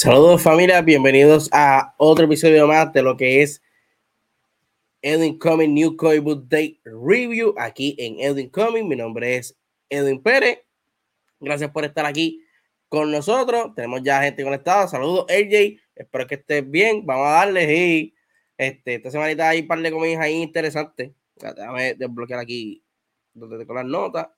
Saludos familia, bienvenidos a otro episodio más de lo que es Edwin Coming New Coin Book Day Review aquí en Edwin Coming. Mi nombre es Edwin Pérez. Gracias por estar aquí con nosotros. Tenemos ya gente conectada. Saludos AJ, espero que estés bien. Vamos a darle y este, esta semanita hay un par de comidas ahí interesantes. Déjame desbloquear aquí donde tengo las notas.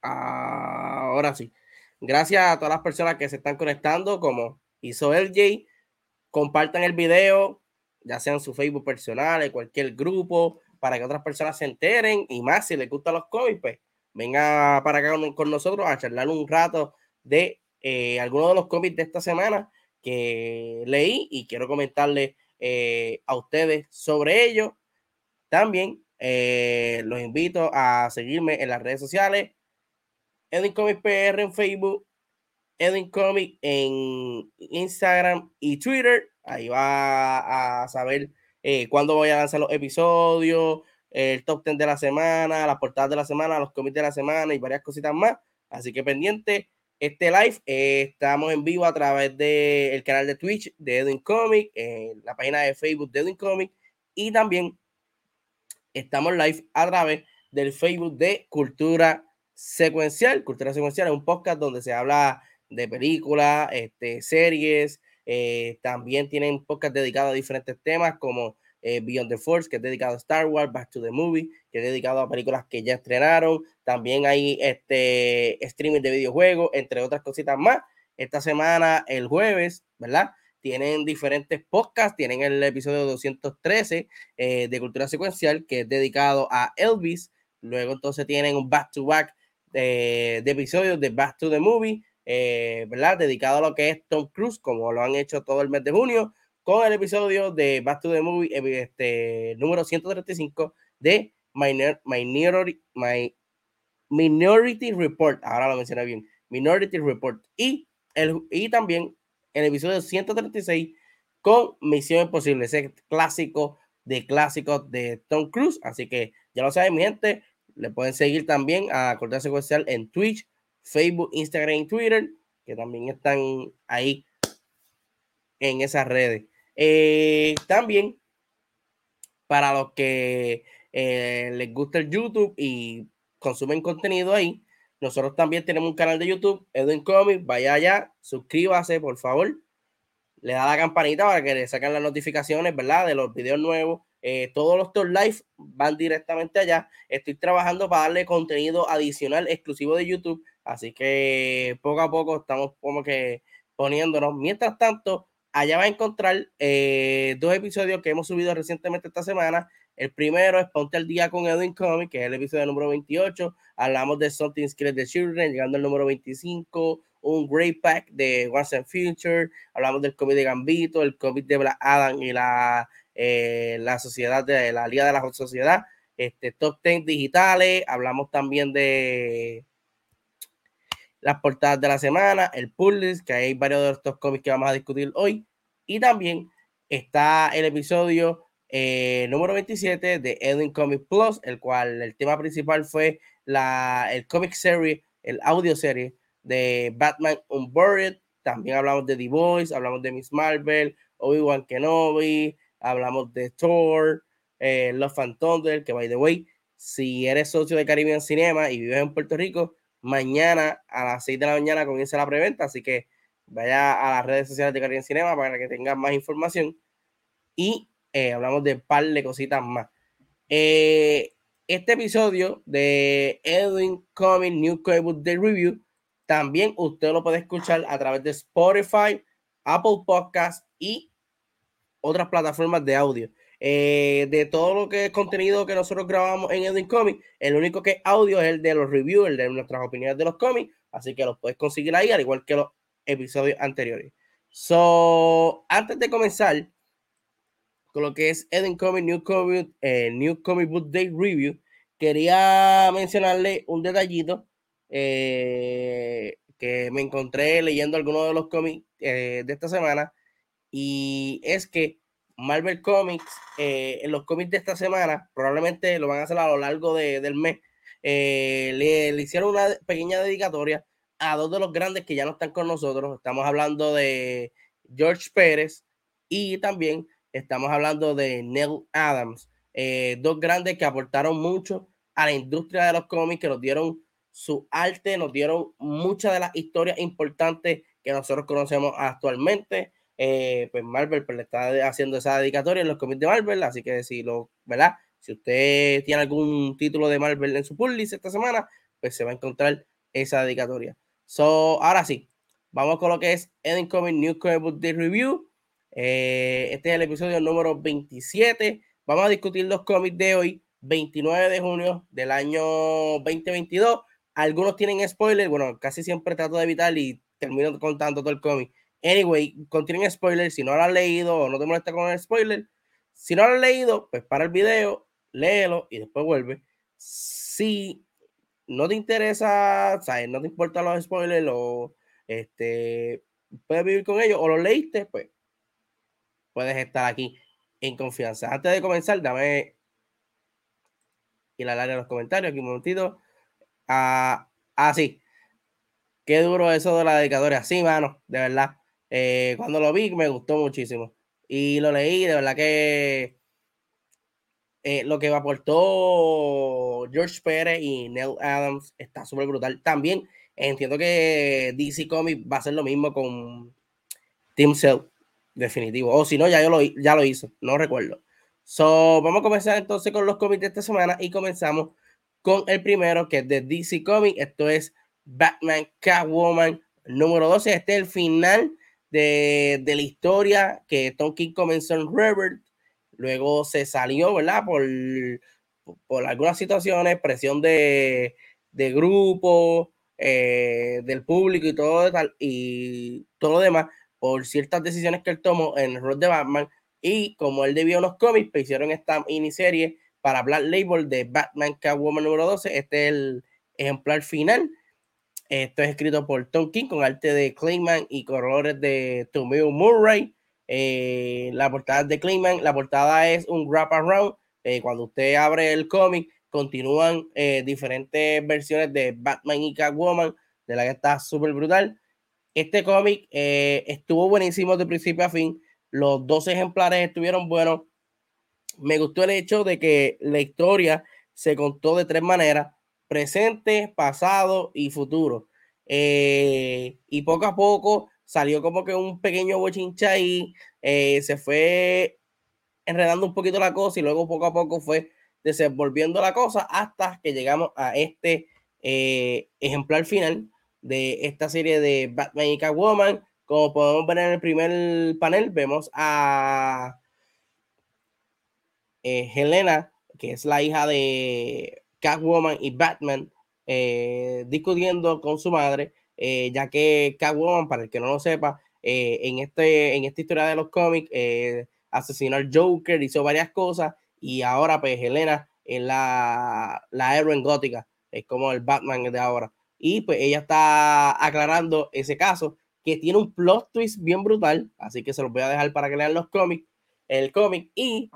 Ahora sí. Gracias a todas las personas que se están conectando, como hizo LJ. Compartan el video, ya sea en su Facebook personal, en cualquier grupo, para que otras personas se enteren. Y más, si les gustan los cómics, pues venga para acá con, nosotros a charlar un rato de eh, algunos de los cómics de esta semana que leí y quiero comentarle eh, a ustedes sobre ello. También eh, los invito a seguirme en las redes sociales Edwin Comic PR en Facebook, Edwin Comic en Instagram y Twitter. Ahí va a saber eh, cuándo voy a lanzar los episodios, el top 10 de la semana, las portadas de la semana, los cómics de la semana y varias cositas más. Así que pendiente este live. Eh, estamos en vivo a través del canal de Twitch de Edwin Comic, en la página de Facebook de Edwin Comic y también estamos live a través del Facebook de Cultura Secuencial. Cultura Secuencial es un podcast donde se habla de películas, este, series. Eh, también tienen podcast dedicados a diferentes temas como eh, Beyond the Force, que es dedicado a Star Wars, Back to the Movie, que es dedicado a películas que ya estrenaron. También hay este streaming de videojuegos, entre otras cositas más. Esta semana, el jueves, ¿verdad? Tienen diferentes podcasts. Tienen el episodio 213 eh, de Cultura Secuencial, que es dedicado a Elvis. Luego entonces tienen un back-to-back de, episodios de Back to the Movie, eh, ¿verdad? Dedicado a lo que es Tom Cruise, como lo han hecho todo el mes de junio, con el episodio de Back to the Movie, eh, este, número 135 de Minority, My, Minority Report. Ahora lo mencioné bien. Minority Report. Y, el, y también el episodio 136 con Misión Imposible, ese clásico de clásicos de Tom Cruise. Así que ya lo saben, mi gente, le pueden seguir también a Corte Secuencial en Twitch, Facebook, Instagram y Twitter, que también están ahí en esas redes. Eh, también, para los que eh, les gusta el YouTube y consumen contenido ahí, nosotros también tenemos un canal de YouTube, Edwin Comics. Vaya allá, suscríbase, por favor. Le da la campanita para que le saquen las notificaciones, ¿verdad? De los videos nuevos. Eh, todos los top live van directamente allá. Estoy trabajando para darle contenido adicional exclusivo de YouTube. Así que poco a poco estamos como que poniéndonos. Mientras tanto, allá va a encontrar eh, dos episodios que hemos subido recientemente esta semana. El primero es Ponte al Día con Edwin Comic, que es el episodio número 28. Hablamos de Something Skills the Children, llegando al número 25. Un Great Pack de Once and Future. Hablamos del cómic de Gambito, el cómic de Black Adam y la, eh, la sociedad de la Liga de la Sociedad. Este, top 10 digitales. Hablamos también de las portadas de la semana, el list, que hay varios de estos cómics que vamos a discutir hoy. Y también está el episodio eh, número 27 de Edwin Comic Plus, el cual el tema principal fue la, el comic serie, el audio serie de Batman Unburied. También hablamos de The Voice, hablamos de Miss Marvel, Obi-Wan Kenobi, hablamos de Thor, eh, Love and Thunder, que by the way, si eres socio de Caribbean Cinema y vives en Puerto Rico, mañana a las 6 de la mañana comienza la preventa, así que vaya a las redes sociales de Caribbean Cinema para que tengan más información. Y eh, hablamos de un par de cositas más. Eh, este episodio de Edwin Comic New Comic Day Review también usted lo puede escuchar a través de Spotify, Apple Podcast y otras plataformas de audio. Eh, de todo lo que es contenido que nosotros grabamos en Edwin Comic, el único que es audio es el de los reviews, el de nuestras opiniones de los cómics, así que los puedes conseguir ahí, al igual que los episodios anteriores. So, antes de comenzar, con lo que es Eden Comic New Comic, eh, New Comic Book Day Review, quería mencionarle un detallito eh, que me encontré leyendo algunos de los cómics eh, de esta semana y es que Marvel Comics, en los cómics de esta semana, probablemente lo van a hacer a lo largo del mes, le, le, hicieron una pequeña dedicatoria a dos de los grandes que ya no están con nosotros. Estamos hablando de George Pérez y también Estamos hablando de Neil Adams, eh, dos grandes que aportaron mucho a la industria de los cómics, que nos dieron su arte, nos dieron muchas de las historias importantes que nosotros conocemos actualmente. Eh, pues Marvel pues, le está haciendo esa dedicatoria en los cómics de Marvel, así que si lo, ¿verdad? Si usted tiene algún título de Marvel en su pull list esta semana, pues se va a encontrar esa dedicatoria. So, ahora sí, vamos con lo que es Eden Comic New Comic Book Day Review. Eh, este es el episodio número 27. Vamos a discutir los cómics de hoy, 29 de junio del año 2022. Algunos tienen spoilers, bueno, casi siempre trato de evitar y termino contando todo el cómic. Anyway, contienen spoilers. Si no lo has leído o no te molesta con el spoiler, si no lo has leído, pues para el video, léelo y después vuelve. Si no te interesa, ¿sabes? no te importan los spoilers o este, puedes vivir con ellos o lo leíste, pues puedes estar aquí en confianza. Antes de comenzar, dame ir al área de los comentarios aquí un momentito. Ah, ah, sí. Qué duro eso de la dedicatoria. Sí, mano, de verdad. Eh, cuando lo vi me gustó muchísimo. Y lo leí, de verdad que eh, lo que aportó George Pérez y Neil Adams está súper brutal. También entiendo que DC Comics va a hacer lo mismo con Team Cell definitivo. O si no, ya, yo lo, ya lo hizo, no recuerdo. So, vamos a comenzar entonces con los cómics de esta semana y comenzamos con el primero que es de DC Comics. Esto es Batman Catwoman número 12. Este es el final de, de la historia que Tom King comenzó en Rebirth. Luego se salió, ¿verdad? Por, por algunas situaciones, presión de, de grupo, eh, del público y todo, y todo lo demás por ciertas decisiones que él tomó en el rol de Batman. Y como él debió unos cómics, pues hicieron esta miniserie para Black Label de Batman Catwoman número 12. Este es el ejemplar final. Esto es escrito por Tom King con arte de Clayman y colores de Tomeo Murray. Eh, la portada de Clayman, la portada es un wrap around. Eh, cuando usted abre el cómic, continúan eh, diferentes versiones de Batman y Catwoman, de la que está súper brutal. Este cómic estuvo buenísimo de principio a fin. Los dos ejemplares estuvieron buenos. Me gustó el hecho de que la historia se contó de tres maneras presente, pasado y futuro. Eh, y poco a poco salió como que un pequeño bochincha y eh, se fue enredando un poquito la cosa y luego poco a poco fue desenvolviendo la cosa hasta que llegamos a este eh, ejemplar final de esta serie de Batman y Catwoman. Como podemos ver en el primer panel, vemos a Helena, que es la hija de Catwoman y Batman eh, discutiendo con su madre, eh, ya que Catwoman, para el que no lo sepa, eh, en, este, en esta historia de los cómics, asesinó al Joker, hizo varias cosas y ahora pues Helena es la, la héroe gótica, es como el Batman de ahora. Y pues ella está aclarando ese caso que tiene un plot twist bien brutal, así que se los voy a dejar para que lean los cómics, el cómic y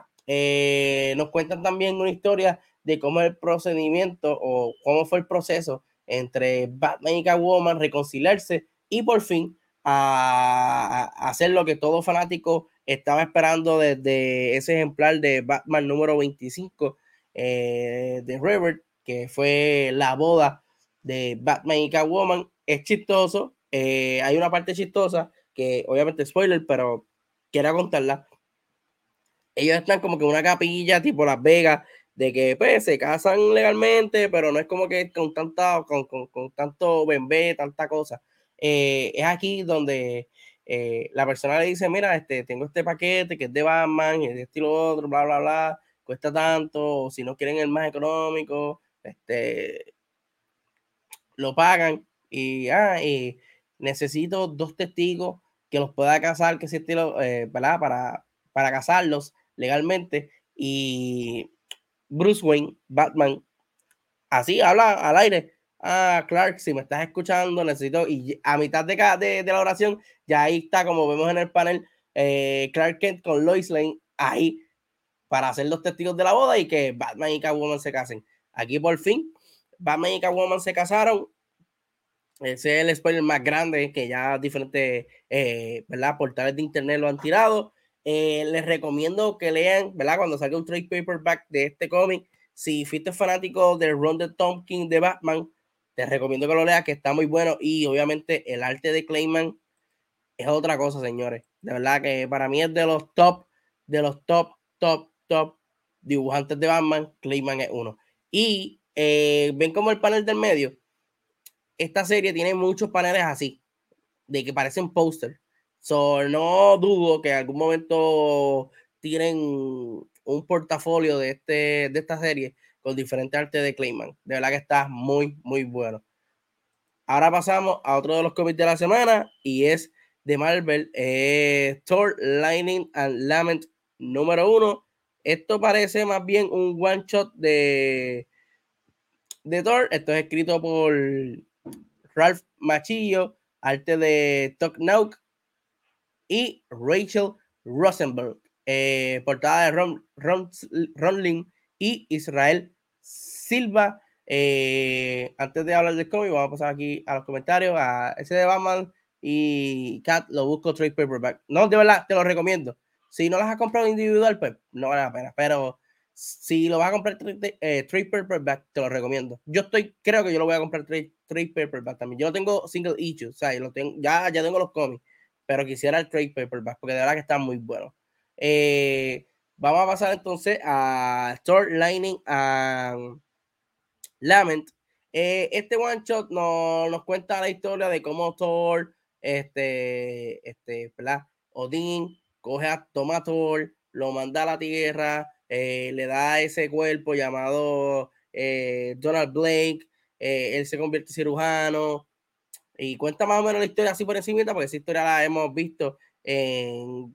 nos cuentan también una historia de cómo el procedimiento o cómo fue el proceso entre Batman y Catwoman reconciliarse y por fin a, hacer lo que todo fanático estaba esperando desde ese ejemplar de Batman número 25 eh, de River, que fue la boda de Batman y Catwoman. Es chistoso, eh, hay una parte chistosa que obviamente spoiler, pero quiero contarla. Ellos están como que en una capilla tipo Las Vegas de que pues se casan legalmente, pero no es como que con tanta, con, con, con tanto bembé, tanta cosa. Eh, es aquí donde eh, la persona le dice, mira, este, tengo este paquete que es de Batman, y de estilo otro, bla, bla, bla, cuesta tanto, si no quieren el más económico, este, lo pagan y, ah, y necesito dos testigos que los pueda casar, que estilo, eh. Para, para casarlos legalmente y Bruce Wayne, Batman, así habla al aire. Ah, Clark, si me estás escuchando, necesito. Y a mitad de, de, la oración, ya ahí está, como vemos en el panel, eh, Clark Kent con Lois Lane ahí para hacer los testigos de la boda y que Batman y Catwoman se casen. Aquí por fin, Batman y Catwoman se casaron. Ese es el spoiler más grande que ya diferentes eh, portales de internet lo han tirado. Eh, les recomiendo que lean, ¿verdad? Cuando salga un trade paperback de este cómic, si fuiste fanático del Ron de Tompkins de Batman, te recomiendo que lo leas, que está muy bueno. Y obviamente el arte de Clayman es otra cosa, señores. De verdad que para mí es de los top, de los top, top, top dibujantes de Batman. Clayman es uno. Y eh, ven como el panel del medio. Esta serie tiene muchos paneles así, de que parecen póster. So, no dudo que en algún momento tienen un portafolio de, este, de esta serie con diferentes artes de Clayman. De verdad que está muy, muy bueno. Ahora pasamos a otro de los cómics de la semana y es de Marvel, eh, Thor, Lightning and Lament número uno. Esto parece más bien un one shot de, de Thor. Esto es escrito por Ralph Machillo, arte de Tok Nauk y Rachel Rosenberg. Eh, portada de Ron, Ron, y Israel Silva. Eh, antes de hablar del cómic, vamos a pasar aquí a los comentarios. A ese de Batman y Cat lo busco trade paperback. No, de verdad, te lo recomiendo. Si no las has comprado individual, pues no vale la pena. Pero si lo vas a comprar eh, trade paperback, te lo recomiendo. Yo estoy, creo que yo lo voy a comprar trade, paperback también. Yo no tengo single issue, o sea, lo tengo, ya, ya tengo los cómics pero quisiera el trade paperback porque de verdad que está muy bueno. Eh, vamos a pasar entonces a Thor Lightning and Lament. Eh, este one shot nos, nos, cuenta la historia de cómo Thor, este, este, ¿verdad? Odín coge a toma Thor, lo manda a la tierra, eh, le da ese cuerpo llamado Donald Blake, él se convierte en cirujano, y cuenta más o menos la historia así por encima, porque esa historia la hemos visto en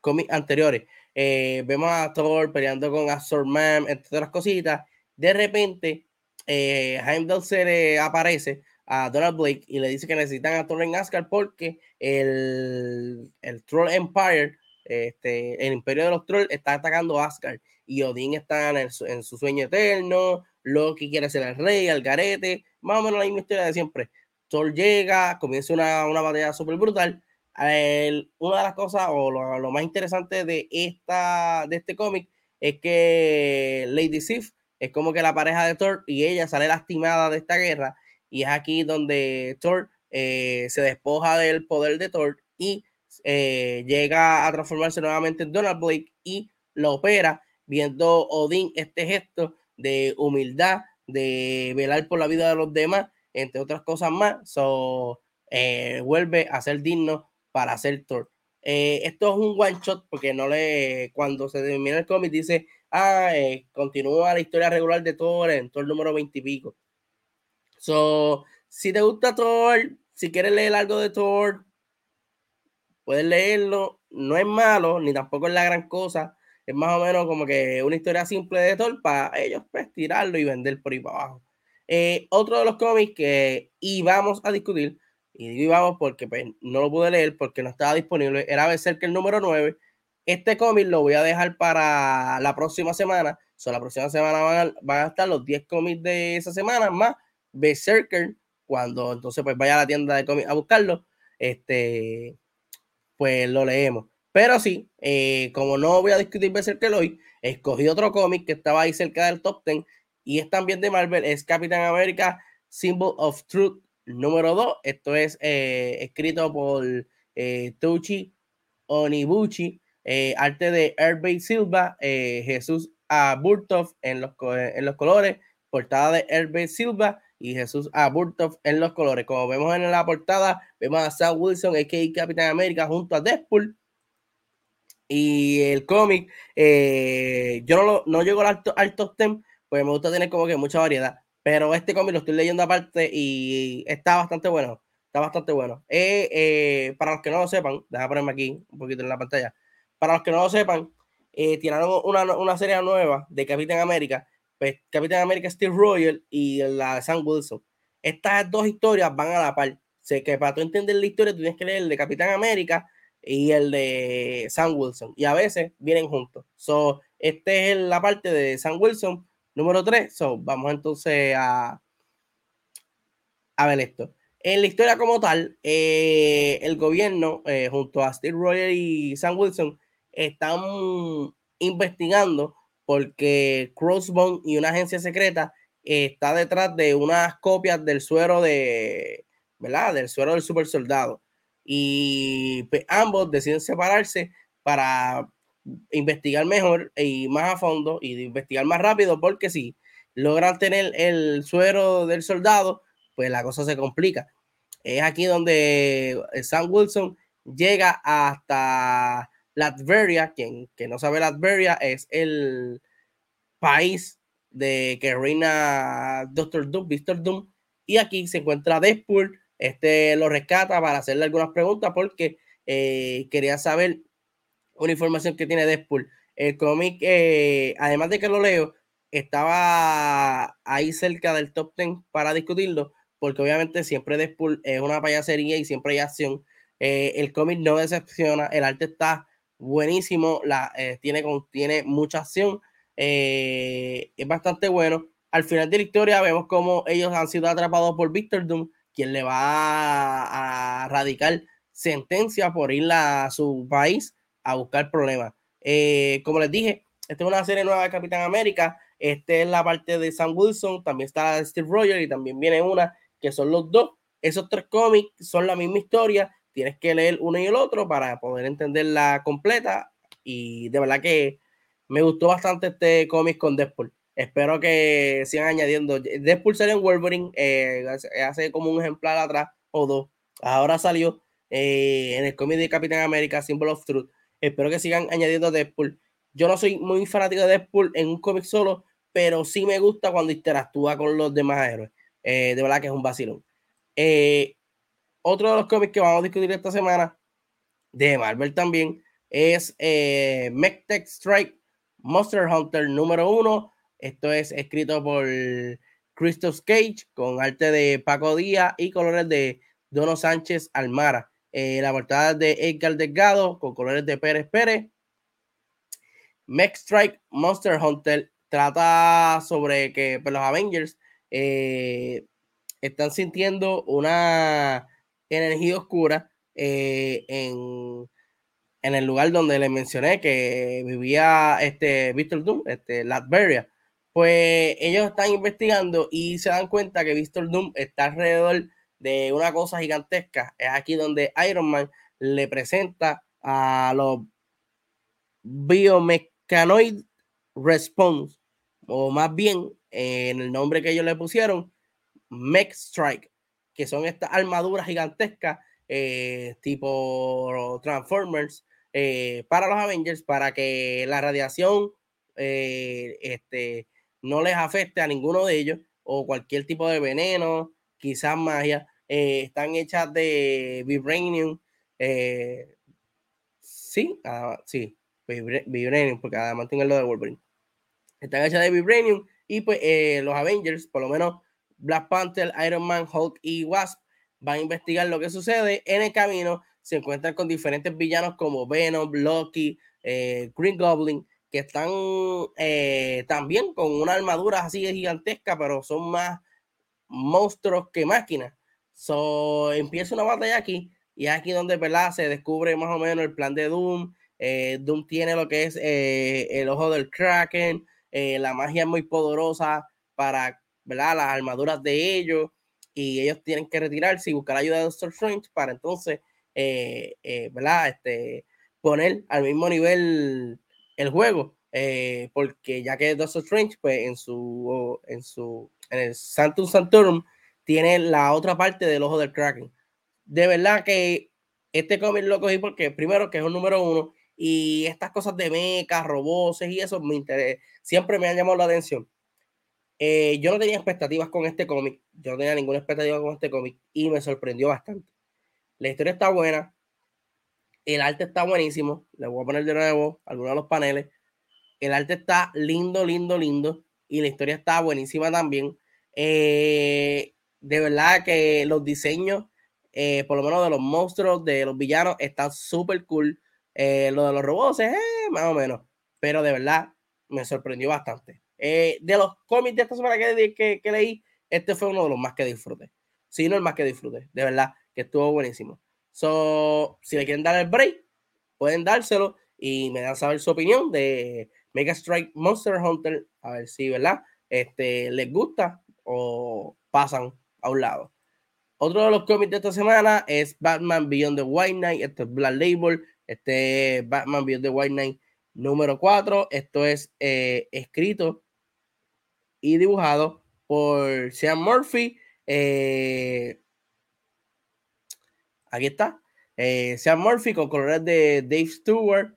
cómics anteriores. Eh, vemos a Thor peleando con Azor Man, entre otras cositas. De repente, eh, Heimdall se le aparece a Donald Blake y le dice que necesitan a Thor en Asgard porque el, el Troll Empire, este, el imperio de los Trolls, está atacando Asgard y Odín está en, en, su sueño eterno, Loki quiere ser el rey, el garete, más o menos la misma historia de siempre. Thor llega, comienza una, una batalla súper brutal. una de las cosas o lo, lo, más interesante de, esta, de este cómic es que Lady Sif es como que la pareja de Thor y ella sale lastimada de esta guerra y es aquí donde Thor eh, se despoja del poder de Thor y eh, llega a transformarse nuevamente en Donald Blake y lo opera, viendo Odín este gesto de humildad, de velar por la vida de los demás, entre otras cosas más, so, eh, vuelve a ser digno para ser Thor. esto es un one shot porque no le, cuando se termina el cómic dice, ah, continúa la historia regular de Thor en Thor número 20 y pico. So, si te gusta Thor, si quieres leer algo de Thor, puedes leerlo. No es malo, ni tampoco es la gran cosa. Es más o menos como que una historia simple de Thor para ellos pues, tirarlo y vender por ahí para abajo. Eh, otro de los cómics que íbamos a discutir, y digo íbamos porque pues, no lo pude leer porque no estaba disponible, era que el número 9. Este cómic lo voy a dejar para la próxima semana. So, la próxima semana van a, van a estar los 10 cómics de esa semana más Berserker, cuando entonces pues vaya a la tienda de cómics a buscarlo, este, pues lo leemos. Pero sí, eh, como no voy a discutir Berserker hoy, escogí otro cómic que estaba ahí cerca del top 10 y es también de Marvel, es Capitán América Symbol of Truth número 2. Esto es eh, escrito por eh, Tucci Onibuchi, arte de Herbert Silva, Jesús Aburtov en los, en los colores, portada de Herbert Silva y Jesús Aburtov en los colores. Como vemos en la portada, vemos a Sam Wilson, a.k.a. Capitán América, junto a Deadpool. Y el cómic, eh, yo no, lo, no llego al, al top 10, pues me gusta tener como que mucha variedad. Pero este cómic lo estoy leyendo aparte y está bastante bueno. Está bastante bueno. Eh, eh, para los que no lo sepan, déjame ponerme aquí un poquito en la pantalla. Para los que no lo sepan, tiraron una, una serie nueva de Capitán América pues, Capitán América Steve Royal y la de Sam Wilson. Estas dos historias van a la par. Sé que para tú entender la historia, tú tienes que leer el de Capitán América y el de Sam Wilson. Y a veces vienen juntos. So, este es la parte de Sam Wilson, número 3. So, vamos entonces a, a ver esto. En la historia como tal, eh, el gobierno, eh, junto a Steve Royal y Sam Wilson, están investigando porque Crossbone y una agencia secreta está detrás de unas copias del suero de, ¿verdad? Del suero del super soldado. Y pues, ambos deciden separarse para investigar mejor y más a fondo y investigar más rápido, porque si logran tener el suero del soldado, pues la cosa se complica. Es aquí donde Sam Wilson llega hasta Latveria, quien que no sabe Latveria es el país de que reina Doctor Doom, Victor Doom, y aquí se encuentra Deadpool, este lo rescata para hacerle algunas preguntas porque eh, quería saber una información que tiene Deadpool. El cómic, eh, además de que lo leo, estaba ahí cerca del top 10 para discutirlo, porque obviamente siempre Deadpool es una payasería y siempre hay acción. Eh, el cómic no decepciona, el arte está buenísimo, la, eh, tiene, mucha acción, eh, es bastante bueno. Al final de la historia vemos como ellos han sido atrapados por Victor Doom, quien le va a, radicar sentencia por ir a su país a buscar problemas. Eh, como les dije, esta es una serie nueva de Capitán América. Esta es la parte de Sam Wilson, también está la de Steve Rogers y también viene una que son los dos. Esos tres cómics son la misma historia, tienes que leer uno y el otro para poder entenderla completa. Y de verdad que me gustó bastante este cómic con Deadpool. Espero que sigan añadiendo. Deadpool salió en Wolverine, eh, hace como un ejemplar atrás o dos. Ahora salió eh, en el cómic de Capitán América, Symbol of Truth. Espero que sigan añadiendo Deadpool. Yo no soy muy fanático de Deadpool en un cómic solo, pero sí me gusta cuando interactúa con los demás héroes. Eh, de verdad que es un vacilón. otro de los cómics que vamos a discutir esta semana, de Marvel también, es eh, Strike Monster Hunter número uno. Esto es escrito por Christos Cage con arte de Paco Díaz y colores de Dono Sánchez Almara. Eh, la portada de Edgar Delgado con colores de Pérez Pérez. Mech Strike Monster Hunter trata sobre que pues, los Avengers eh, están sintiendo una energía oscura eh, en, en, el lugar donde les mencioné que vivía este Víctor Doom, este Latveria. Pues ellos están investigando y se dan cuenta que Víctor Doom está alrededor de una cosa gigantesca. Es aquí donde Iron Man le presenta a los Biomechanoid Response, o más bien en el nombre que ellos le pusieron, Mech Strike, que son estas armaduras gigantescas eh, tipo Transformers eh, para los Avengers, para que la radiación eh, este, no les afecte a ninguno de ellos o cualquier tipo de veneno, quizás magia. Están hechas de vibranium. sí, ah, sí, vibranium, porque además tienen lo de Wolverine. Están hechas de vibranium y pues los Avengers, por lo menos Black Panther, Iron Man, Hulk y Wasp van a investigar lo que sucede. En el camino se encuentran con diferentes villanos como Venom, Loki, eh, Green Goblin, que están eh, también con una armadura así de gigantesca, pero son más monstruos que máquinas. So, empieza una batalla aquí y aquí donde ¿verdad? se descubre más o menos el plan de Doom. Eh, Doom tiene lo que es el ojo del Kraken, la magia es muy poderosa para ¿verdad? las armaduras de ellos y ellos tienen que retirarse y buscar ayuda de Doctor Strange para entonces, eh, eh, ¿verdad? Este, poner al mismo nivel el juego, eh, porque ya que Doctor Strange, pues en su, en su, en el Santum Santorum, tiene la otra parte del ojo del Kraken. De verdad que este cómic lo cogí porque primero que es un número uno y estas cosas de mechas, robots y eso me siempre me han llamado la atención. Eh, yo no tenía expectativas con este cómic, yo no tenía ninguna expectativa con este cómic y me sorprendió bastante. La historia está buena, el arte está buenísimo, le voy a poner de nuevo algunos de los paneles. El arte está lindo, lindo, lindo y la historia está buenísima también. Eh, de verdad que los diseños, eh, por lo menos de los monstruos, de los villanos, están súper cool. lo de los robots, más o menos, pero de verdad me sorprendió bastante. Eh, de los cómics de esta semana que, leí, este fue uno de los más que disfruté. Sí, no el más que disfruté, de verdad, que estuvo buenísimo. So, si le quieren dar el break, pueden dárselo y me dan saber su opinión de Mega Strike Monster Hunter, a ver si, ¿verdad? Este, les gusta o pasan a un lado. Otro de los cómics de esta semana es Batman Beyond the White Knight, este es Black Label, este Batman Beyond the White Knight número 4, esto es eh, escrito y dibujado por Sean Murphy. Eh, aquí está. Eh, Sean Murphy con colores de Dave Stewart.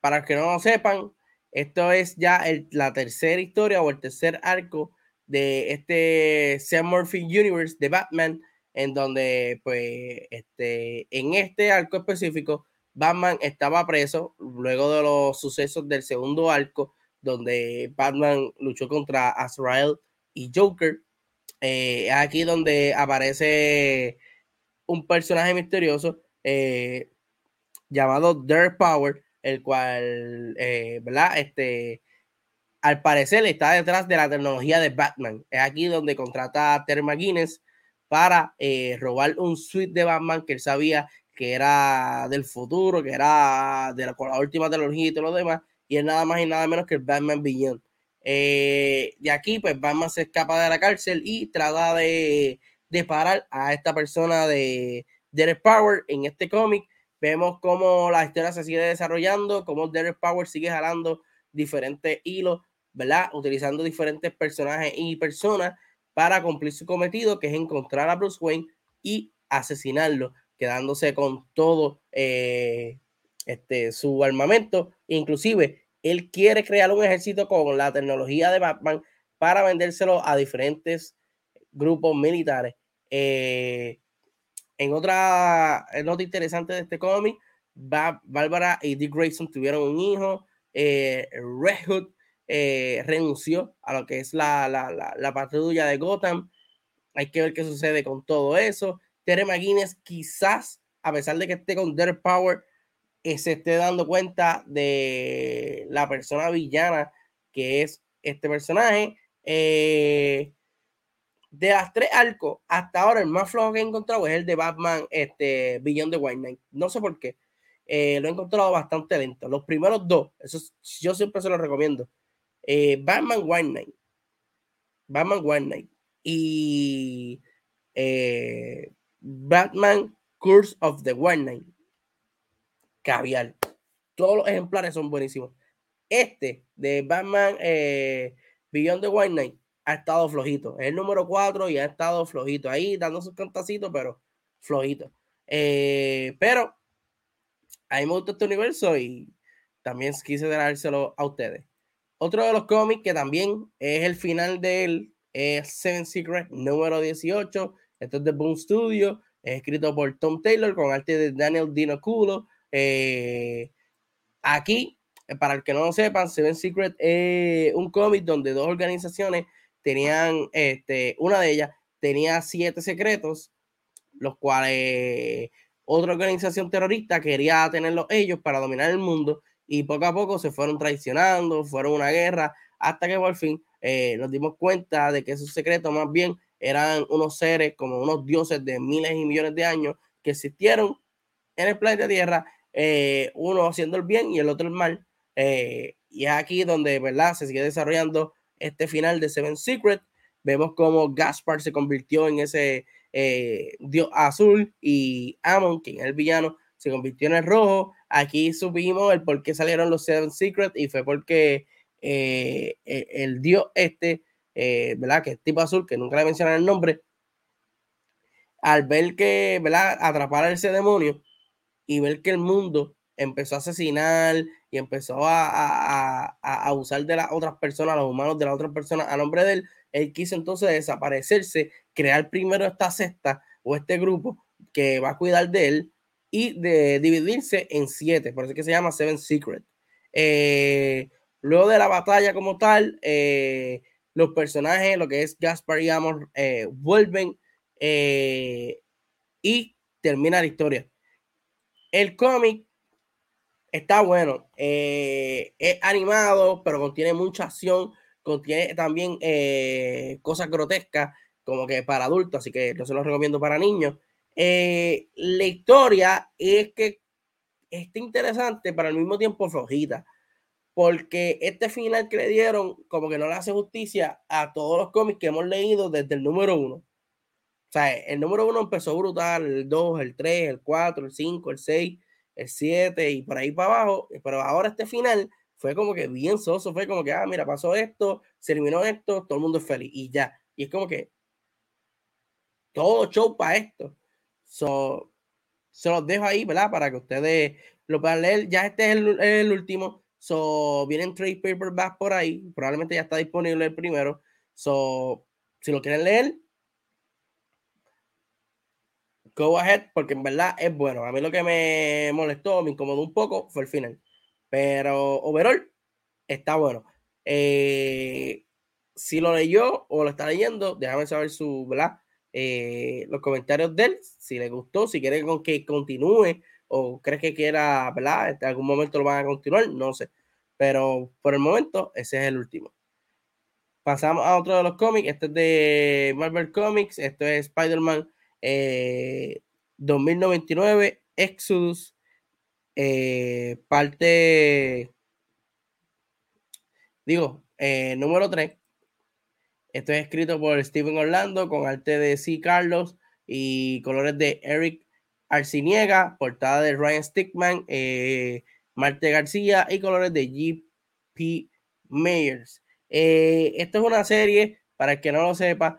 Para que no lo sepan, esto es ya la tercera historia o el tercer arco de este Murphy Universe de Batman, en donde, pues, este, en este arco específico, Batman estaba preso luego de los sucesos del segundo arco donde Batman luchó contra Azrael y Joker. Eh, aquí donde aparece un personaje misterioso eh, llamado Dirt Power, el cual, eh, ¿verdad? Este, al parecer está detrás de la tecnología de Batman. Es aquí donde contrata a Terry McGuinness para robar un suite de Batman que él sabía que era del futuro, que era de la, la última tecnología y todo lo demás y es nada más y nada menos que el Batman Beyond. Eh, de aquí, pues Batman se escapa de la cárcel y trata de, de parar a esta persona de Derek Power en este cómic. Vemos cómo la historia se sigue desarrollando, cómo Derek Power sigue jalando diferentes hilos, ¿verdad? Utilizando diferentes personajes y personas para cumplir su cometido, que es encontrar a Bruce Wayne y asesinarlo, quedándose con todo eh, este, su armamento. Inclusive, él quiere crear un ejército con la tecnología de Batman para vendérselo a diferentes grupos militares. Eh, en otra nota interesante de este cómic, Bárbara y Dick Grayson tuvieron un hijo. Eh, Red Hood eh, renunció a lo que es la, la, la, patrulla de Gotham. Hay que ver qué sucede con todo eso. Tere McGuinness quizás, a pesar de que esté con Dirt Power, eh, se esté dando cuenta de la persona villana que es este personaje. Eh, de las tres arcos, hasta ahora el más flojo que he encontrado es el de Batman este, Beyond the White Knight. No sé por qué. Lo he encontrado bastante lento. Los primeros dos, eso yo siempre se los recomiendo. Eh, Batman White Knight. Batman White Knight. Y eh, Batman Curse of the White Knight. Caviar. Todos los ejemplares son buenísimos. Este de Batman Beyond the Knight ha estado flojito. Es el número 4 y ha estado flojito. Ahí dando sus cantacitos, pero flojito. pero a mí me gusta este universo y también quise dárselo a ustedes. Otro de los cómics que también es el final de él es Seven Secrets número 18. Esto es de Boom Studio, es escrito por Tom Taylor con arte de Daniel Dinoculo. Eh, aquí, para el que no lo sepan, Seven Secrets es un cómic donde dos organizaciones tenían, este, una de ellas tenía siete secretos, los cuales otra organización terrorista quería tenerlos ellos para dominar el mundo y poco a poco se fueron traicionando, fueron una guerra, hasta que por fin eh, nos dimos cuenta de que esos secretos más bien eran unos seres como unos dioses de miles y millones de años que existieron en el planeta Tierra, eh, uno haciendo el bien y el otro el mal. Eh, y es aquí donde, ¿verdad? Se sigue desarrollando este final de Seven Secret. Vemos cómo Gaspar se convirtió en ese eh, Dios azul y Amon, quien es el villano, se convirtió en el rojo. Aquí supimos el por qué salieron los Seven Secrets y fue porque eh, e, el, dios este, eh, ¿verdad? Que es tipo azul, que nunca le mencionan el nombre, al ver que, ¿verdad? Atrapar a ese demonio y ver que el mundo empezó a asesinar y empezó a, a, a, a usar de las otras personas, los humanos de las otras personas a nombre de él, él quiso entonces desaparecerse, crear primero esta cesta o este grupo que va a cuidar de él y de dividirse en siete, por eso que se llama Seven Secret. Eh, luego de la batalla como tal, eh, los personajes, lo que es Gaspar y Amor, eh, vuelven y termina la historia. El cómic está bueno, es animado, pero contiene mucha acción, contiene también cosas grotescas como que para adultos, así que no se los recomiendo para niños. Eh, la historia es que está interesante, pero al mismo tiempo flojita, porque este final que le dieron como que no le hace justicia a todos los cómics que hemos leído desde el número uno. O sea, el número uno empezó brutal, el 2, el 3, el 4, el 5, el 6, el 7 y por ahí para abajo, pero ahora este final fue como que bien soso, fue como que, ah, mira, pasó esto, se eliminó esto, todo el mundo es feliz y ya. Y es como que todo show para esto. So, se los dejo ahí, ¿verdad? Para que ustedes lo puedan leer. Ya este es el, último. So, vienen trade paperbacks por ahí. Probablemente ya está disponible el primero. So, si lo quieren leer, go ahead, porque en verdad es bueno. A mí lo que me molestó, me incomodó un poco, fue el final. Pero overall, está bueno. Eh, si lo leyó o lo está leyendo, déjame saber su, ¿verdad? Eh, los comentarios de él, si le gustó, si quiere que continúe o crees que quiera, ¿verdad? En este, algún momento lo van a continuar, no sé. Pero por el momento, ese es el último. Pasamos a otro de los cómics. Este es de Marvel Comics. Esto es Spider-Man 2099, eh, Exodus eh, parte, digo, eh, número 3. Esto es escrito por Steven Orlando con arte de C. Carlos y colores de Eric Arciniega, portada de Ryan Stickman, eh, Marte García y colores de G.P. Meyers. esto es una serie, para el que no lo sepa,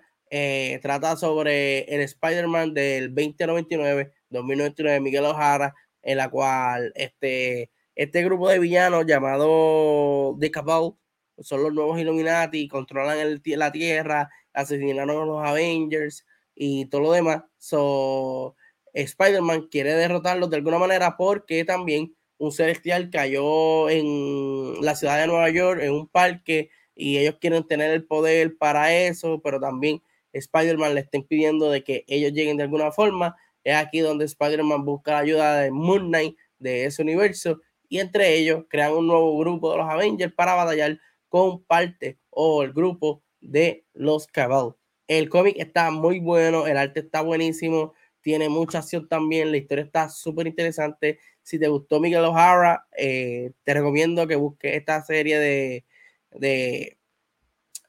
trata sobre el Spider-Man del 2099, 2099, Miguel Ojara, en la cual este, este grupo de villanos llamado The Cabal son los nuevos Illuminati, controlan el, la Tierra, asesinaron a los Avengers y todo lo demás. So, Spider-Man quiere derrotarlos de alguna manera porque también un celestial cayó en la ciudad de Nueva York, en un parque, y ellos quieren tener el poder para eso, pero también Spider-Man le está impidiendo de que ellos lleguen de alguna forma. Es aquí donde Spider-Man busca la ayuda de Moon Knight de ese universo y entre ellos crean un nuevo grupo de los Avengers para batallar con parte o el grupo de los Cabal. El cómic está muy bueno, el arte está buenísimo, tiene mucha acción también, la historia está súper interesante. Si te gustó Miguel O'Hara, eh, te recomiendo que busques esta serie de, de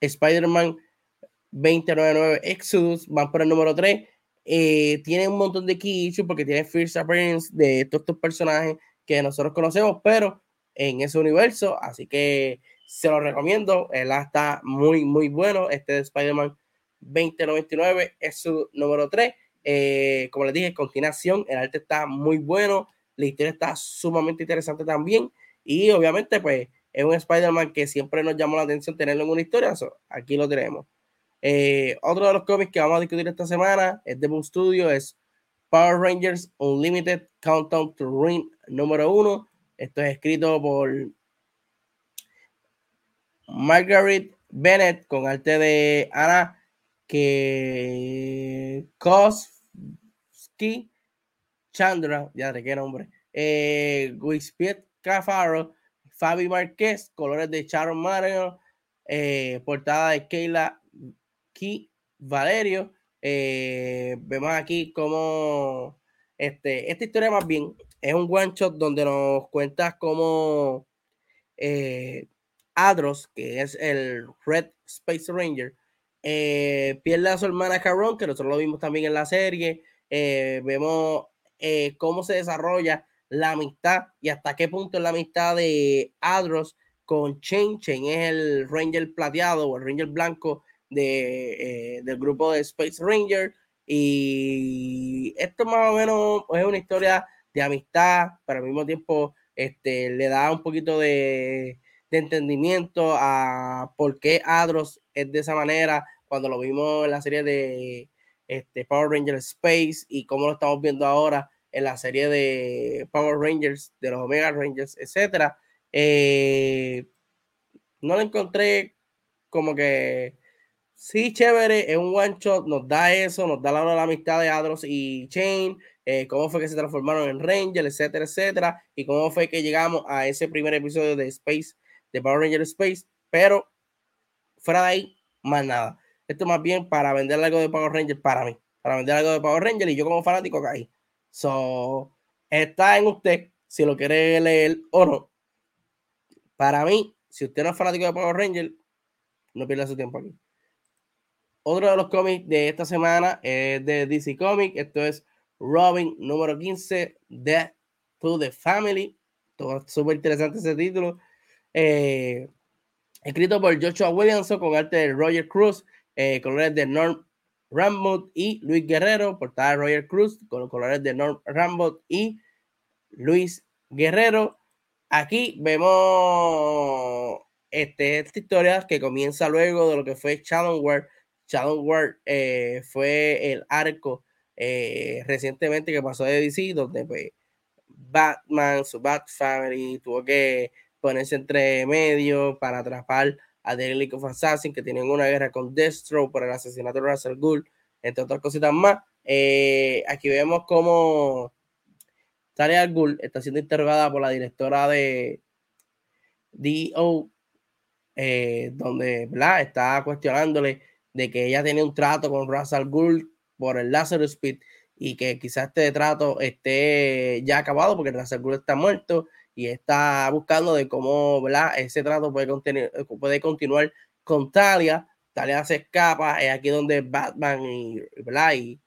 Spider-Man 2099 Exodus, van por el número 3. Eh, tiene un montón de key porque tiene first appearance de todos estos personajes que nosotros conocemos, pero en ese universo, así que se lo recomiendo, él está muy, muy bueno, este de Spider-Man 2099 es su número 3, eh, como les dije, continuación, el arte está muy bueno, la historia está sumamente interesante también, y obviamente pues es un Spider-Man que siempre nos llamó la atención tenerlo en una historia, aquí lo tenemos. Eh, otro de los cómics que vamos a discutir esta semana es de Boom Studio, es Power Rangers Unlimited Countdown to Ruin número uno. Esto es escrito por Margaret Bennett con arte de Ana que Koski Chandra, ya de qué nombre, eh, Cafaro, Fabi Marquez, colores de Sharon Mario, eh, portada de Keila Key Valerio, eh, vemos aquí como este, esta historia más bien es un one shot donde nos cuentas cómo eh, Adros, que es el Red Space Ranger, eh, pierde a su hermana Caron, que nosotros lo vimos también en la serie. vemos cómo se desarrolla la amistad y hasta qué punto la amistad de Adros con Chen. Chen es el Ranger plateado o el Ranger blanco de, eh, del grupo de Space Ranger. Y esto más o menos es una historia de amistad, pero al mismo tiempo este, le da un poquito de, de entendimiento a por qué Adros es de esa manera cuando lo vimos en la serie de este, Power Rangers Space y cómo lo estamos viendo ahora en la serie de Power Rangers, de los Omega Rangers, etcétera. Eh, no lo encontré como que sí, chévere, es un one shot, nos da eso, nos da la, la amistad de Adros y Chain, eh, cómo fue que se transformaron en Ranger, etcétera, etcétera, y cómo fue que llegamos a ese primer episodio de Space, de Power Ranger Space, pero fuera de ahí, más nada. Esto más bien para vender algo de Power Ranger para mí, para vender algo de Power Ranger y yo como fanático caí. So, está en usted si lo quiere leer o no. Para mí, si usted no es fanático de Power Ranger, no pierda su tiempo aquí. Otro de los cómics de esta semana es de DC Comics. Esto es Robin número 15, Death to the Family. Todo súper interesante ese título. Eh, escrito por Joshua Williamson con arte de Roger Cruz, eh, colores de Norm Rambot y Luis Guerrero, portada de Roger Cruz, con colores de Norm Rambot y Luis Guerrero. Aquí vemos este, esta historia que comienza luego de lo que fue Shadowware Shadow World eh, fue el arco eh, recientemente que pasó de DC, donde pues, Batman, su Bat Family, tuvo que ponerse entre medio para atrapar a The League of Assassin, que tienen una guerra con Destro por el asesinato de Russell Gould, entre otras cositas más. Eh, aquí vemos cómo Talia Gould está siendo interrogada por la directora de DO, donde ¿verdad? está cuestionándole de que ella tiene un trato con Russell Gould por el Lazarus Speed y que quizás este trato esté ya acabado porque Russell Gould está muerto y está buscando de cómo ese trato puede, puede continuar con Talia. Talia se escapa, es aquí donde Batman y,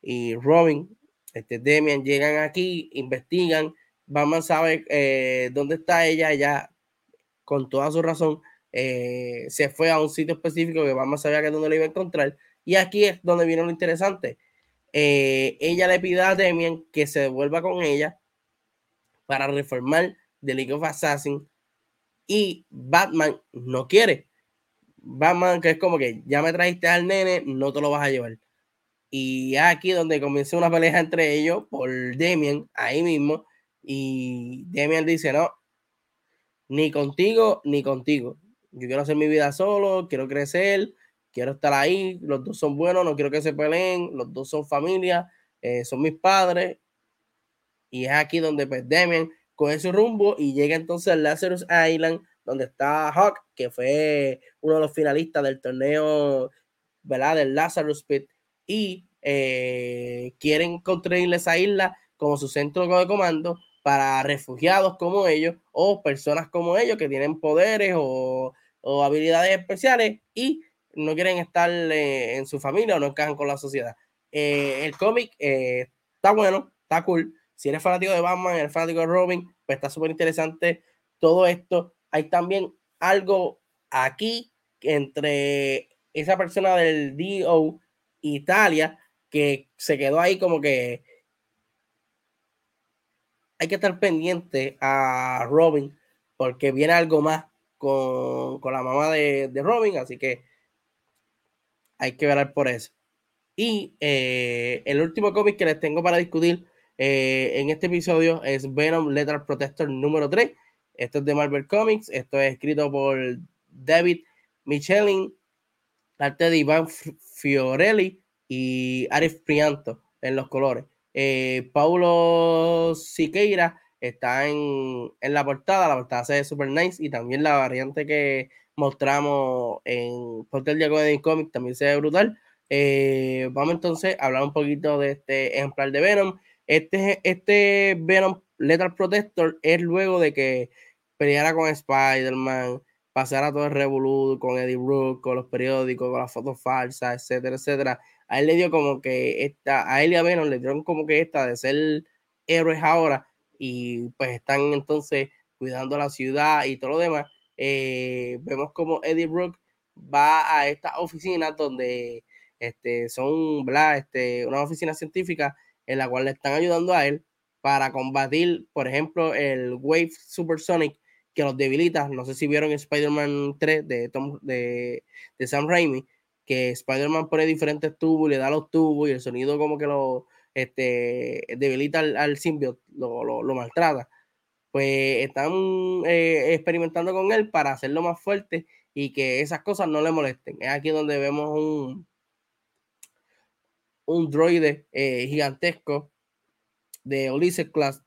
y, Robin, este Demian llegan aquí, investigan. Batman sabe eh, dónde está ella, ella con toda su razón eh, se fue a un sitio específico que vamos a saber que dónde lo iba a encontrar. Y aquí es donde viene lo interesante. Eh, ella le pide a Demian que se devuelva con ella para reformar The League of Assassin y Batman no quiere. Batman que es como que ya me trajiste al nene, no te lo vas a llevar. Y aquí donde comienza una pelea entre ellos por Demian, ahí mismo, Y Demian dice, no, ni contigo, ni contigo. Yo quiero hacer mi vida solo, quiero crecer, quiero estar ahí, los dos son buenos, no quiero que se peleen, los dos son familia, eh, son mis padres. Y es aquí donde pues Demian coge su rumbo y llega entonces a Lazarus Island, donde está Hawk, que fue uno de los finalistas del torneo, ¿verdad? Del Lazarus Pit. Y eh, quieren construirle esa isla como su centro de comando para refugiados como ellos o personas como ellos que tienen poderes o, habilidades especiales y no quieren estar eh, en su familia o no encajan con la sociedad. Eh, el cómic está bueno, está cool. Si eres fanático de Batman, eres fanático de Robin, pues está súper interesante todo esto. Hay también algo aquí entre esa persona del DO Italia que se quedó ahí como que hay que estar pendiente a Robin porque viene algo más con, la mamá de, Robin, así que hay que ver por eso. Y eh, el último cómic que les tengo para discutir eh, en este episodio es Venom Letter Protector número 3. Esto es de Marvel Comics. Esto es escrito por David Michelin, arte de Iván Fiorelli y Arif Prianto en los colores. Eh, Paulo Siqueira está en, la portada, la portada se ve super nice y también la variante que mostramos en Portal de Comics también se ve brutal. Eh, vamos entonces a hablar un poquito de este ejemplar de Venom. Este, este Venom Lethal Protector es luego de que peleara con Spider-Man, pasara todo el revolú con Eddie Brooke, con los periódicos, con las fotos falsas, etcétera, etcétera a él le dio como que esta, a él y a Venom le dieron como que esta de ser héroes ahora y pues están entonces cuidando la ciudad y todo lo demás. Eh, vemos como Eddie Brooke va a esta oficina donde este, son ¿verdad? Este, una oficina científica en la cual le están ayudando a él para combatir, por ejemplo, el Wave Supersonic que los debilita. No sé si vieron Spider-Man 3 de, Tom, de, de Sam Raimi, que Spider-Man pone diferentes tubos y le da los tubos y el sonido como que lo este, debilita al, al lo, lo, maltrata. Pues están eh, experimentando con él para hacerlo más fuerte y que esas cosas no le molesten. Es aquí donde vemos un, un droide eh, gigantesco de Ulysses Class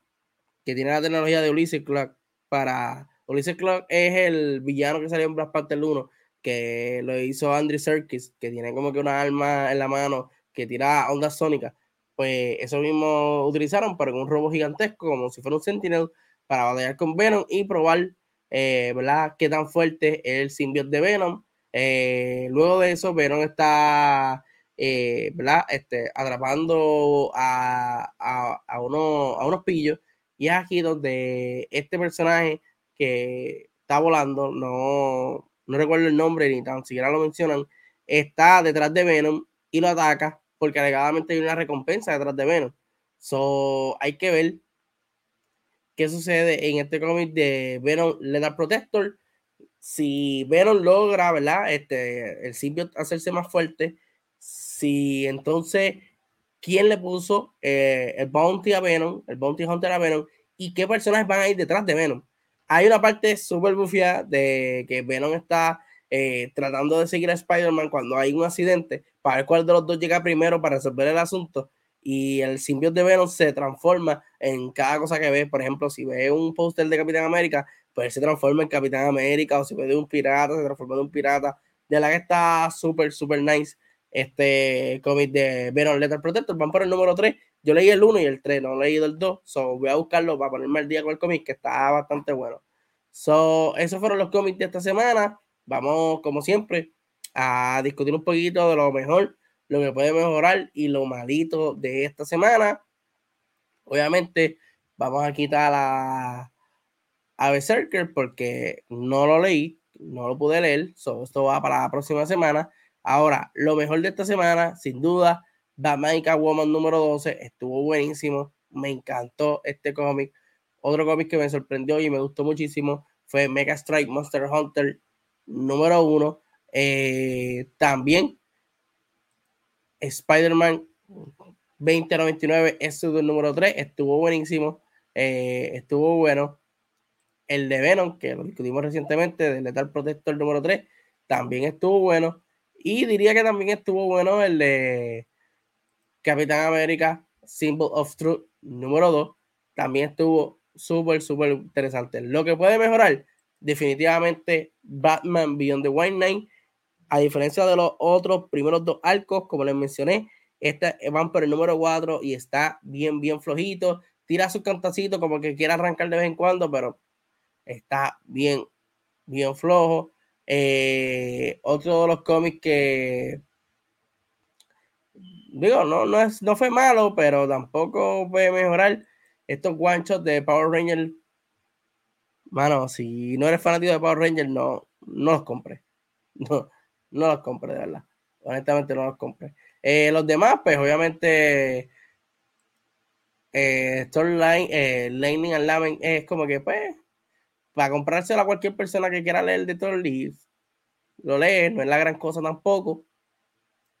que tiene la tecnología de Ulysses Class para Ulysses Class es el villano que salió en Black Panther 1 que lo hizo Andrew Serkis, que tiene como que una arma en la mano que tira ondas sónicas, pues eso mismo utilizaron, con un robot gigantesco, como si fuera un Sentinel, para batallar con Venom y probar, eh, ¿verdad?, qué tan fuerte es el simbionte de Venom. Eh, luego de eso, Venom está, eh, este, atrapando a, a, a, uno, a unos pillos, y es aquí donde este personaje que está volando, no, no recuerdo el nombre ni tan siquiera lo mencionan, está detrás de Venom y lo ataca porque alegadamente hay una recompensa detrás de Venom. So, hay que ver qué sucede en este cómic de Venom Lethal Protector. Si Venom logra, ¿verdad? Este, el simbionte hacerse más fuerte. Si entonces, ¿quién le puso eh, el bounty a Venom, el bounty hunter a Venom? ¿Y qué personajes van a ir detrás de Venom? hay una parte súper bufia de que Venom está eh, tratando de seguir a Spider-Man cuando hay un accidente para ver cuál de los dos llega primero para resolver el asunto y el simbionte de Venom se transforma en cada cosa que ve. Por ejemplo, si ve un póster de Capitán América, pues se transforma en Capitán América o si ve de un pirata, se transforma en un pirata. De la que está súper, súper nice este cómic de Venom Letter Protector. Van por el número 3. Yo leí el 1 y el 3, no he leído el 2. So voy a buscarlo para ponerme al día con el cómic que está bastante bueno. So, esos fueron los cómics de esta semana. Vamos, como siempre, a discutir un poquito de lo mejor, lo que puede mejorar y lo malito de esta semana. Obviamente, vamos a quitar a, a porque no lo leí, no lo pude leer. So, esto va para la próxima semana. Ahora, lo mejor de esta semana, sin duda, Batman y Catwoman número 12 estuvo buenísimo. Me encantó este cómic. Otro cómic que me sorprendió y me gustó muchísimo fue Mega Strike Monster Hunter número 1. Eh, también Spider-Man 2099 es su número 3. Estuvo buenísimo. eh, estuvo bueno. El de Venom, que lo discutimos recientemente, del Lethal Protector número 3, también estuvo bueno. Y diría que también estuvo bueno el de Capitán América, Symbol of Truth número 2. También estuvo súper, súper interesante. Lo que puede mejorar, definitivamente, Batman Beyond the White Knight. A diferencia de los otros primeros dos arcos, como les mencioné, este van por el número 4 y está bien, bien flojito. Tira su cantacito como que quiera arrancar de vez en cuando, pero está bien, bien flojo. Eh, otro de los cómics que digo, no, no, es, no fue malo, pero tampoco puede mejorar estos one de Power Ranger. Mano, si no eres fanático de Power Ranger, no, no los compres. No, no los compres, de verdad. Honestamente, no los compres. Eh, los demás, pues obviamente, eh, eh, Lightning and Lamen es como que, pues, para comprárselo a cualquier persona que quiera leer de los Leaves, lo lee, no es la gran cosa tampoco.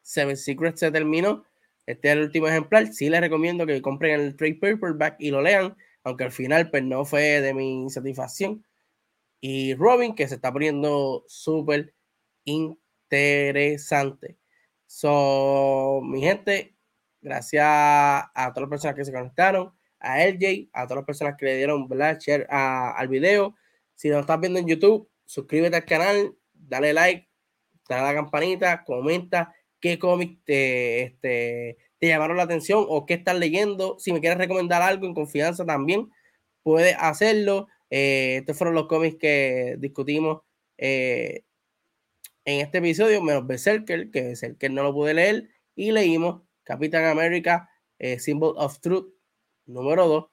Seven Secrets se terminó. Este es el último ejemplar. Sí les recomiendo que compren el trade paperback y lo lean, aunque al final pues no fue de mi satisfacción. Y Robin, que se está poniendo súper interesante. So, mi gente, gracias a todas las personas que se conectaron, a LJ, a todas las personas que le dieron share al video. Si lo estás viendo en YouTube, suscríbete al canal, dale like, dale a la campanita, comenta qué cómics te, este, te llamaron la atención o qué estás leyendo. Si me quieres recomendar algo en confianza también, puedes hacerlo. Eh, estos fueron los cómics que discutimos eh, en este episodio, menos Berserker, que que no lo pude leer, y leímos Capitán América, eh, Symbol of Truth, número 2.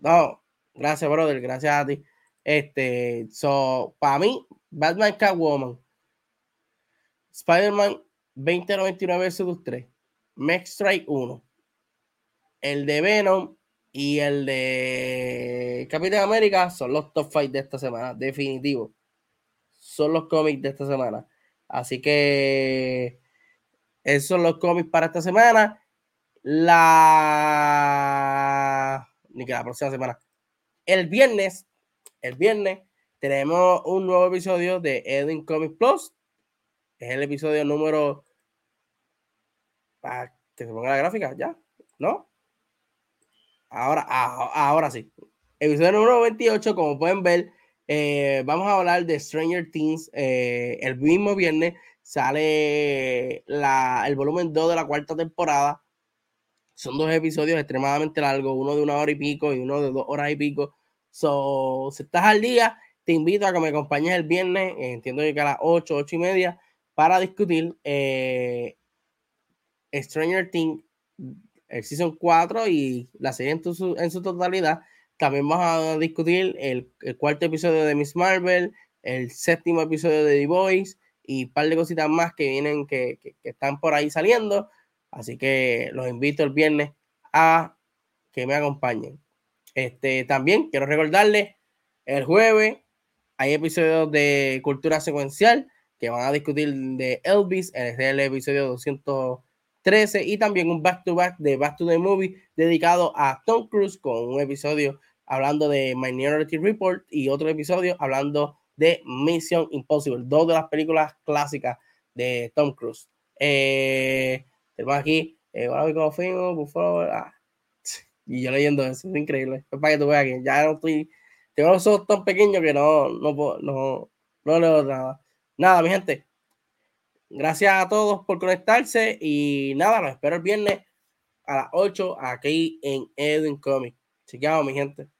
no, gracias, brother, gracias a ti. Este, so, para mí, Batman Catwoman, Spider-Man 2099 vs 3, Max Strike 1, el de Venom y el de Capitán América son los top 5 de esta semana, definitivo. Son los cómics de esta semana. Así que esos son los cómics para esta semana. La. Ni que la próxima semana. El viernes el viernes tenemos un nuevo episodio de Edwin Comics Plus. Es el episodio número. Para que se ponga la gráfica, ¿ya? ¿No? Ahora, ah, ahora sí. Episodio número 28, como pueden ver, eh, vamos a hablar de Stranger Things. Eh, el mismo viernes sale la, el volumen 2 de la cuarta temporada. Son dos episodios extremadamente largos, uno de una hora y pico y uno de dos horas y pico. So, si estás al día, te invito a que me acompañes el viernes, eh, entiendo que a las 8, 8 y media, para discutir eh, Stranger Things, el Season 4 y la serie en, su, totalidad. También vamos a discutir el, cuarto episodio de Miss Marvel, el séptimo episodio de The Voice y un par de cositas más que vienen, que, que están por ahí saliendo. Así que los invito el viernes a que me acompañen. Este, también quiero recordarles, el jueves hay episodios de cultura secuencial que van a discutir de Elvis, en el episodio 213, y también un back to back de Back to the Movie dedicado a Tom Cruise con un episodio hablando de Minority Report y otro episodio hablando de Mission Impossible, dos de las películas clásicas de Tom Cruise. Eh, tenemos aquí, eh, bueno, fuimos, por favor, ah, y yo leyendo eso, es increíble. Es para que tú veas que ya no estoy. Tengo los ojos tan pequeños que no, no, no, no leo nada. Nada, mi gente. Gracias a todos por conectarse y nada, nos espero el viernes a las 8 aquí en Edwin Comics. Chequeamos, mi gente.